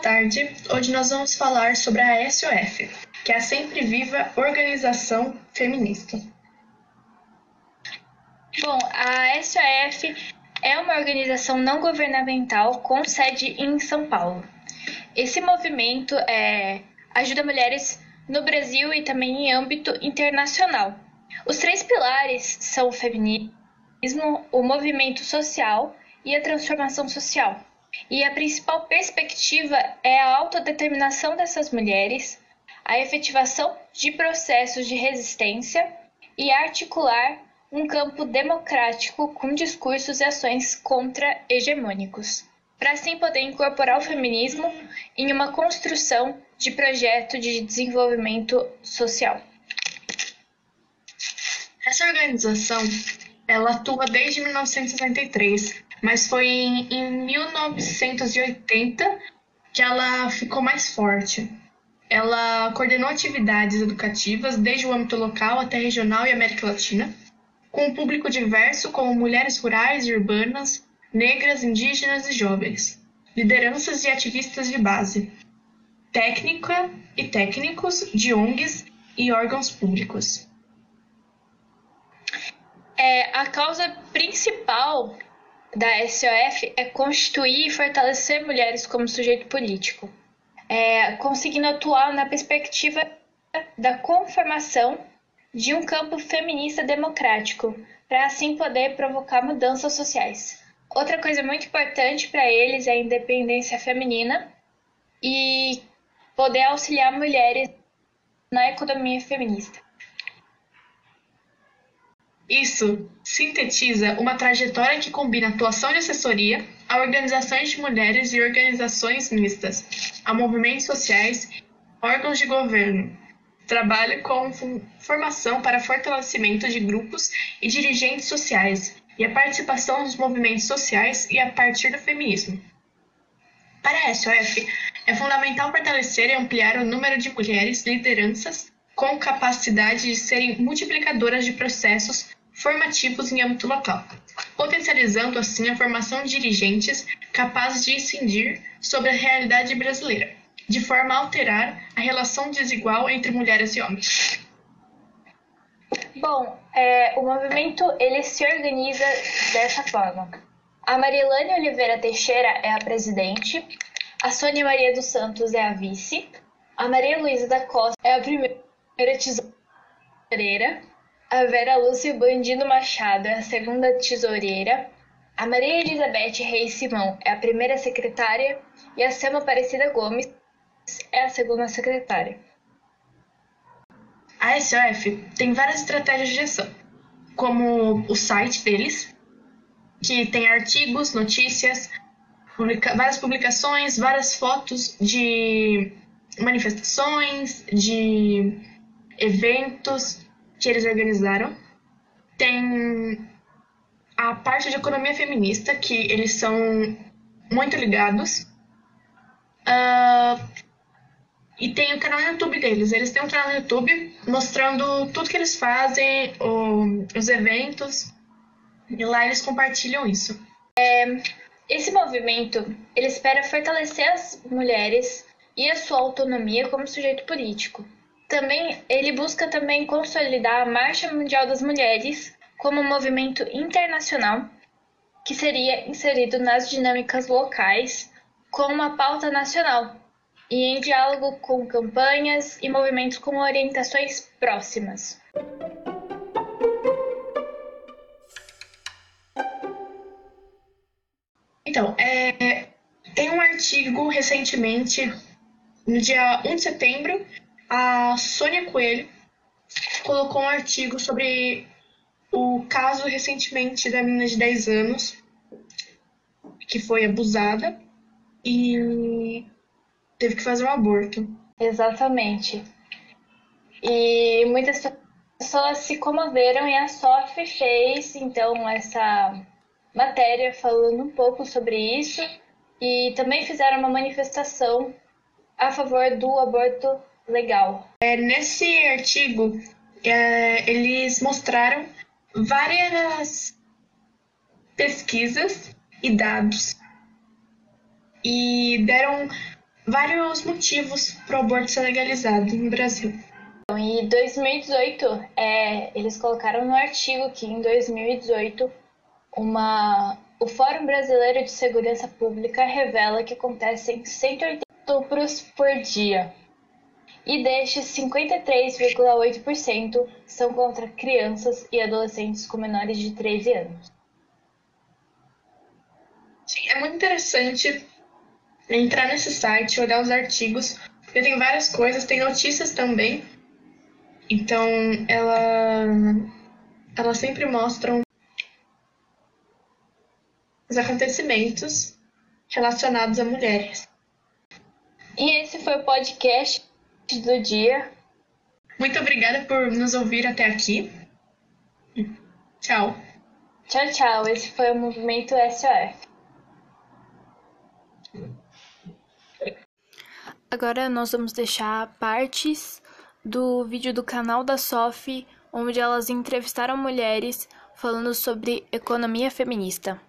tarde. Hoje nós vamos falar sobre a SOF, que é a Sempre Viva Organização Feminista. Bom, a SOF é uma organização não governamental com sede em São Paulo. Esse movimento é, ajuda mulheres no Brasil e também em âmbito internacional. Os três pilares são o feminismo, o movimento social e a transformação social. E a principal perspectiva é a autodeterminação dessas mulheres, a efetivação de processos de resistência e articular um campo democrático com discursos e ações contra-hegemônicos, para assim poder incorporar o feminismo em uma construção de projeto de desenvolvimento social. Essa organização ela atua desde 1973 mas foi em, em 1980 que ela ficou mais forte. Ela coordenou atividades educativas desde o âmbito local até regional e América Latina, com um público diverso como mulheres rurais e urbanas, negras, indígenas e jovens, lideranças e ativistas de base, técnica e técnicos de ONGs e órgãos públicos. É, a causa principal da SOF é constituir e fortalecer mulheres como sujeito político, é, conseguindo atuar na perspectiva da conformação de um campo feminista democrático, para assim poder provocar mudanças sociais. Outra coisa muito importante para eles é a independência feminina e poder auxiliar mulheres na economia feminista. Isso sintetiza uma trajetória que combina atuação de assessoria a organizações de mulheres e organizações mistas, a movimentos sociais, órgãos de governo. Trabalha com formação para fortalecimento de grupos e dirigentes sociais e a participação nos movimentos sociais e a partir do feminismo. Para a SOF, é fundamental fortalecer e ampliar o número de mulheres lideranças com capacidade de serem multiplicadoras de processos formativos em âmbito local, potencializando assim a formação de dirigentes capazes de incidir sobre a realidade brasileira, de forma a alterar a relação desigual entre mulheres e homens. Bom, é, o movimento ele se organiza dessa forma. A Marilane Oliveira Teixeira é a presidente, a Sônia Maria dos Santos é a vice, a Maria Luísa da Costa é a primeira tesoureira, a Vera Lúcia Bandino Machado é a segunda tesoureira, a Maria Elizabeth Reis Simão é a primeira secretária. E a Selma Aparecida Gomes é a segunda secretária. A SOF tem várias estratégias de gestão, como o site deles, que tem artigos, notícias, publica várias publicações, várias fotos de manifestações, de eventos que eles organizaram. Tem a parte de economia feminista, que eles são muito ligados. Uh, e tem o canal no YouTube deles. Eles têm um canal no YouTube mostrando tudo que eles fazem, o, os eventos. E lá eles compartilham isso. É, esse movimento ele espera fortalecer as mulheres e a sua autonomia como sujeito político. Também ele busca também consolidar a Marcha Mundial das Mulheres como um movimento internacional que seria inserido nas dinâmicas locais com uma pauta nacional e em diálogo com campanhas e movimentos com orientações próximas. Então, é, tem um artigo recentemente, no dia 1 de setembro, a Sônia Coelho colocou um artigo sobre o caso recentemente da menina de 10 anos que foi abusada e teve que fazer um aborto. Exatamente. E muitas pessoas se comoveram e a SOF fez então essa matéria falando um pouco sobre isso e também fizeram uma manifestação a favor do aborto legal. É, nesse artigo, é, eles mostraram várias pesquisas e dados e deram vários motivos para o aborto ser legalizado no Brasil. Então, em 2018, é, eles colocaram no artigo que em 2018 uma, o Fórum Brasileiro de Segurança Pública revela que acontecem 180 estupros por dia. E destes, 53,8% são contra crianças e adolescentes com menores de 13 anos. Sim, é muito interessante entrar nesse site, olhar os artigos, porque tem várias coisas, tem notícias também. Então, ela, elas sempre mostram os acontecimentos relacionados a mulheres. E esse foi o podcast do dia. Muito obrigada por nos ouvir até aqui. Tchau. Tchau, tchau. Esse foi o Movimento SOF. Agora nós vamos deixar partes do vídeo do canal da SOF, onde elas entrevistaram mulheres falando sobre economia feminista.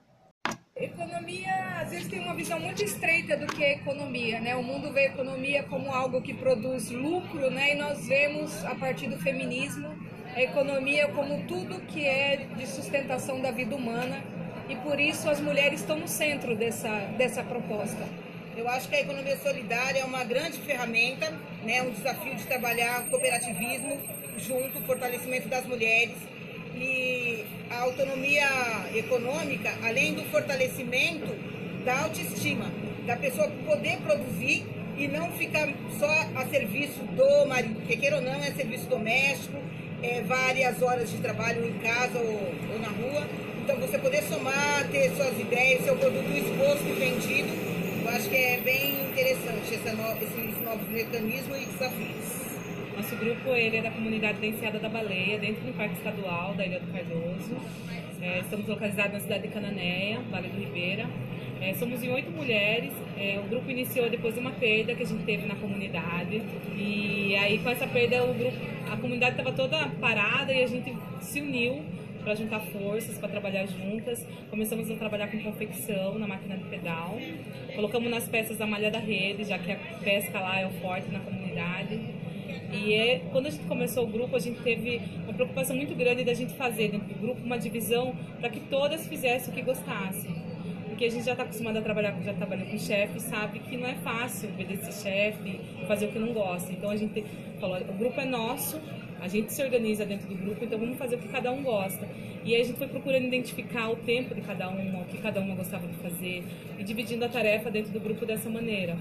Economia, vezes, tem uma visão muito estreita do que é economia, né? O mundo vê a economia como algo que produz lucro, né? E nós vemos, a partir do feminismo, a economia como tudo que é de sustentação da vida humana e por isso as mulheres estão no centro dessa, dessa proposta. Eu acho que a economia solidária é uma grande ferramenta, né, um desafio de trabalhar cooperativismo junto, fortalecimento das mulheres e a autonomia econômica, além do fortalecimento da autoestima, da pessoa poder produzir e não ficar só a serviço do marido, porque queira ou não é serviço doméstico, é várias horas de trabalho em casa ou, ou na rua. Então você poder somar, ter suas ideias, seu produto exposto e vendido eu acho que é bem interessante no, esses novos mecanismos e desafios. Nosso grupo ele é da comunidade da Enseada da Baleia, dentro do Parque Estadual da Ilha do Cardoso. É, estamos localizados na cidade de Cananéia, Vale do Ribeira. É, somos em oito mulheres. É, o grupo iniciou depois de uma perda que a gente teve na comunidade. E aí, com essa perda, o grupo, a comunidade estava toda parada e a gente se uniu para juntar forças, para trabalhar juntas. Começamos a trabalhar com confecção na máquina de pedal. Colocamos nas peças a malha da rede, já que a pesca lá é o forte na comunidade. E é, quando a gente começou o grupo, a gente teve uma preocupação muito grande da gente fazer dentro do grupo uma divisão para que todas fizessem o que gostassem. Porque a gente já está acostumado a trabalhar, já trabalhou com chefe, sabe que não é fácil obedecer chefe, fazer o que não gosta. Então a gente falou, o grupo é nosso, a gente se organiza dentro do grupo, então vamos fazer o que cada um gosta. E aí a gente foi procurando identificar o tempo de cada uma, o que cada uma gostava de fazer e dividindo a tarefa dentro do grupo dessa maneira.